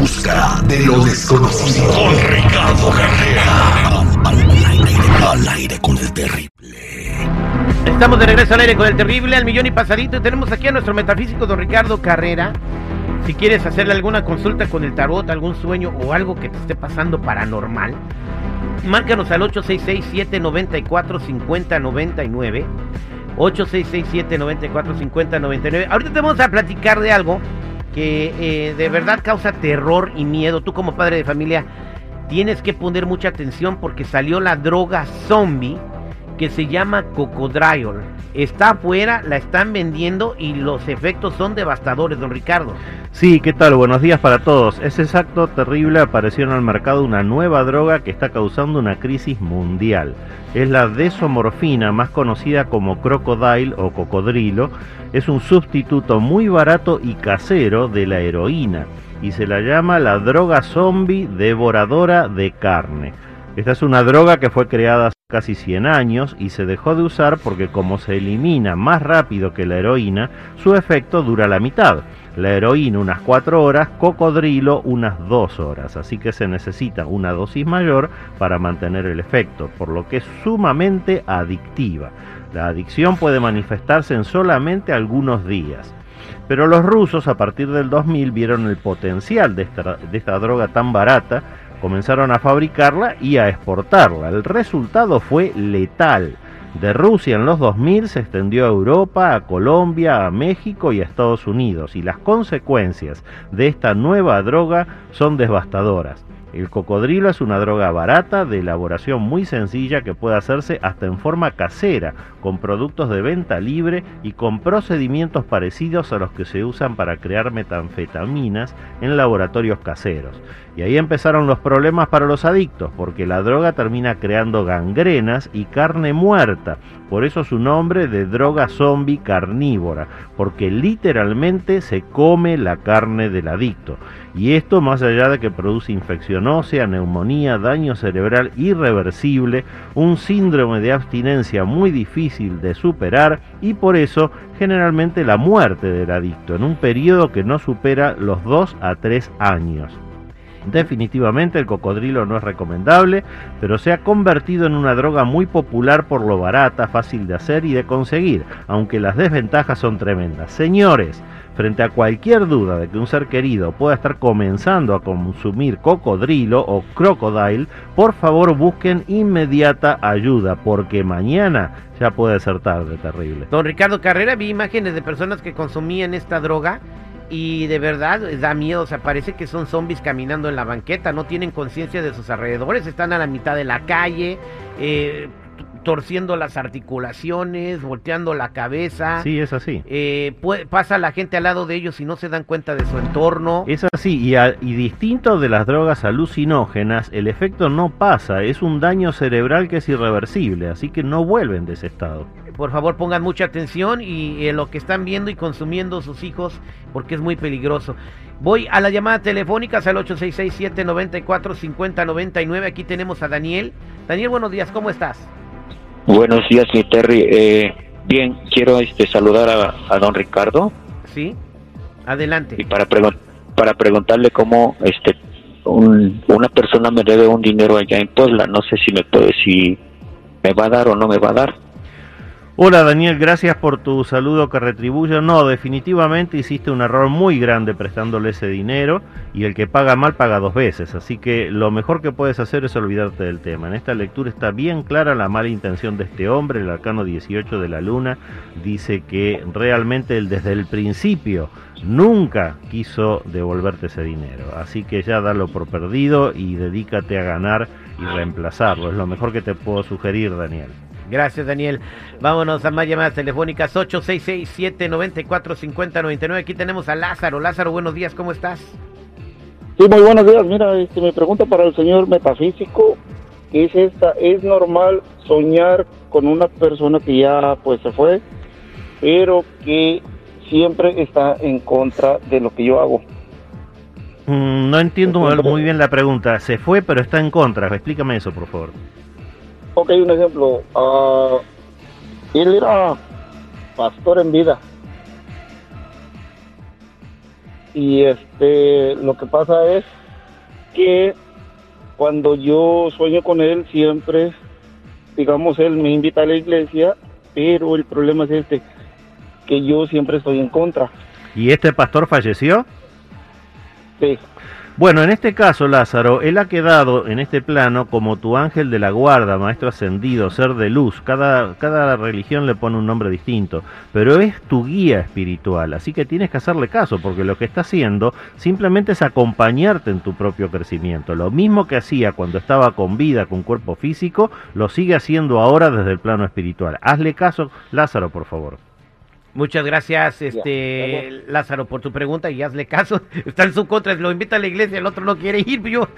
Busca de lo desconocido. Con Ricardo Carrera. Al, aire con el terrible. Estamos de regreso al aire con el terrible, al millón y pasadito. Y tenemos aquí a nuestro metafísico, don Ricardo Carrera. Si quieres hacerle alguna consulta con el tarot, algún sueño o algo que te esté pasando paranormal, márcanos al 866-794-5099. 866-794-5099. Ahorita te vamos a platicar de algo que eh, de verdad causa terror y miedo. Tú como padre de familia tienes que poner mucha atención porque salió la droga zombie que se llama Cocodriol. Está afuera, la están vendiendo y los efectos son devastadores, don Ricardo. Sí, ¿qué tal? Buenos días para todos. Es exacto, terrible, apareció en el mercado una nueva droga que está causando una crisis mundial. Es la desomorfina, más conocida como crocodile o cocodrilo. Es un sustituto muy barato y casero de la heroína y se la llama la droga zombie devoradora de carne. Esta es una droga que fue creada casi 100 años y se dejó de usar porque como se elimina más rápido que la heroína, su efecto dura la mitad. La heroína unas 4 horas, cocodrilo unas 2 horas, así que se necesita una dosis mayor para mantener el efecto, por lo que es sumamente adictiva. La adicción puede manifestarse en solamente algunos días. Pero los rusos a partir del 2000 vieron el potencial de esta, de esta droga tan barata comenzaron a fabricarla y a exportarla. El resultado fue letal. De Rusia en los 2000 se extendió a Europa, a Colombia, a México y a Estados Unidos, y las consecuencias de esta nueva droga son devastadoras. El cocodrilo es una droga barata, de elaboración muy sencilla que puede hacerse hasta en forma casera, con productos de venta libre y con procedimientos parecidos a los que se usan para crear metanfetaminas en laboratorios caseros. Y ahí empezaron los problemas para los adictos, porque la droga termina creando gangrenas y carne muerta. Por eso su nombre de droga zombie carnívora, porque literalmente se come la carne del adicto. Y esto más allá de que produce infección ósea, neumonía, daño cerebral irreversible, un síndrome de abstinencia muy difícil de superar y por eso generalmente la muerte del adicto en un periodo que no supera los 2 a 3 años. Definitivamente el cocodrilo no es recomendable, pero se ha convertido en una droga muy popular por lo barata, fácil de hacer y de conseguir, aunque las desventajas son tremendas. Señores, frente a cualquier duda de que un ser querido pueda estar comenzando a consumir cocodrilo o crocodile, por favor busquen inmediata ayuda, porque mañana ya puede ser tarde, terrible. Don Ricardo Carrera, vi imágenes de personas que consumían esta droga y de verdad da miedo, o sea, parece que son zombies caminando en la banqueta, no tienen conciencia de sus alrededores, están a la mitad de la calle, eh, torciendo las articulaciones, volteando la cabeza. Sí, es así. Eh, pasa la gente al lado de ellos y no se dan cuenta de su entorno. Es así, y, y distinto de las drogas alucinógenas, el efecto no pasa, es un daño cerebral que es irreversible, así que no vuelven de ese estado. Por favor, pongan mucha atención y en lo que están viendo y consumiendo sus hijos, porque es muy peligroso. Voy a la llamada telefónica al 866-794-5099. Aquí tenemos a Daniel. Daniel, buenos días, ¿cómo estás? Buenos días, mi Terry. Eh, bien, quiero este, saludar a, don Ricardo. Sí, adelante. Y para, para preguntarle cómo este, una persona me debe un dinero allá en Puebla. No sé si me puede, si me va a dar o no me va a dar. Hola Daniel, gracias por tu saludo que retribuyo. No, definitivamente hiciste un error muy grande prestándole ese dinero y el que paga mal paga dos veces. Así que lo mejor que puedes hacer es olvidarte del tema. En esta lectura está bien clara la mala intención de este hombre. El arcano 18 de la luna dice que realmente él desde el principio nunca quiso devolverte ese dinero. Así que ya dalo por perdido y dedícate a ganar y reemplazarlo. Es lo mejor que te puedo sugerir, Daniel. Gracias, Daniel. Vámonos a más llamadas telefónicas 866-794-5099. Aquí tenemos a Lázaro. Lázaro, buenos días, ¿cómo estás? Sí, muy buenos días. Mira, este, me pregunta para el señor metafísico, ¿qué es esta? ¿Es normal soñar con una persona que ya pues se fue, pero que siempre está en contra de lo que yo hago? Mm, no entiendo muy bien la pregunta. Se fue, pero está en contra. Explícame eso, por favor. Ok, un ejemplo. Uh, él era pastor en vida. Y este, lo que pasa es que cuando yo sueño con él, siempre, digamos, él me invita a la iglesia, pero el problema es este, que yo siempre estoy en contra. ¿Y este pastor falleció? Sí. Bueno, en este caso, Lázaro, él ha quedado en este plano como tu ángel de la guarda, maestro ascendido, ser de luz. Cada, cada religión le pone un nombre distinto, pero es tu guía espiritual, así que tienes que hacerle caso, porque lo que está haciendo simplemente es acompañarte en tu propio crecimiento. Lo mismo que hacía cuando estaba con vida, con cuerpo físico, lo sigue haciendo ahora desde el plano espiritual. Hazle caso, Lázaro, por favor. Muchas gracias, este Lázaro, por tu pregunta y hazle caso. Está en su contra, lo invita a la iglesia, el otro no quiere ir. Yo,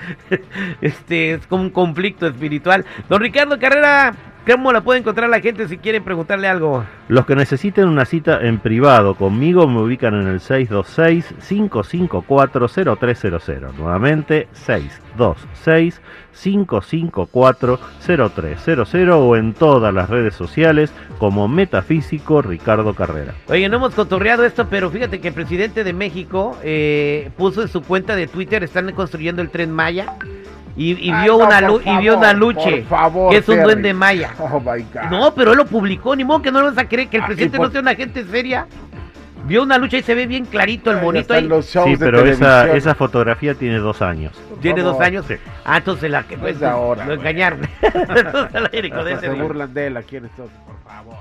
este es como un conflicto espiritual. Don Ricardo Carrera, ¿cómo la puede encontrar la gente si quieren preguntarle algo? Los que necesiten una cita en privado conmigo me ubican en el 626-554-0300. Nuevamente, 626-554-0300 o en todas las redes sociales como Metafísico Ricardo Carrera. Oye, no hemos cotorreado esto, pero fíjate que el presidente de México eh, puso en su cuenta de Twitter, están construyendo el tren Maya. Y, y Ay, vio no, una por lu- y vio una luche por favor, que es un Terry. duende maya. Oh my God. No, pero él lo publicó, ni modo que no lo vas a creer que el Ah, presidente por- no sea una gente seria. Vio una lucha y se ve bien clarito el están ahí. los shows Sí, pero esa, esa fotografía tiene dos años. Tiene dos años. Ah, entonces la que No pues, es ahora, lo engañaron. Entonces, se día. burlan de él aquí en estos, por favor.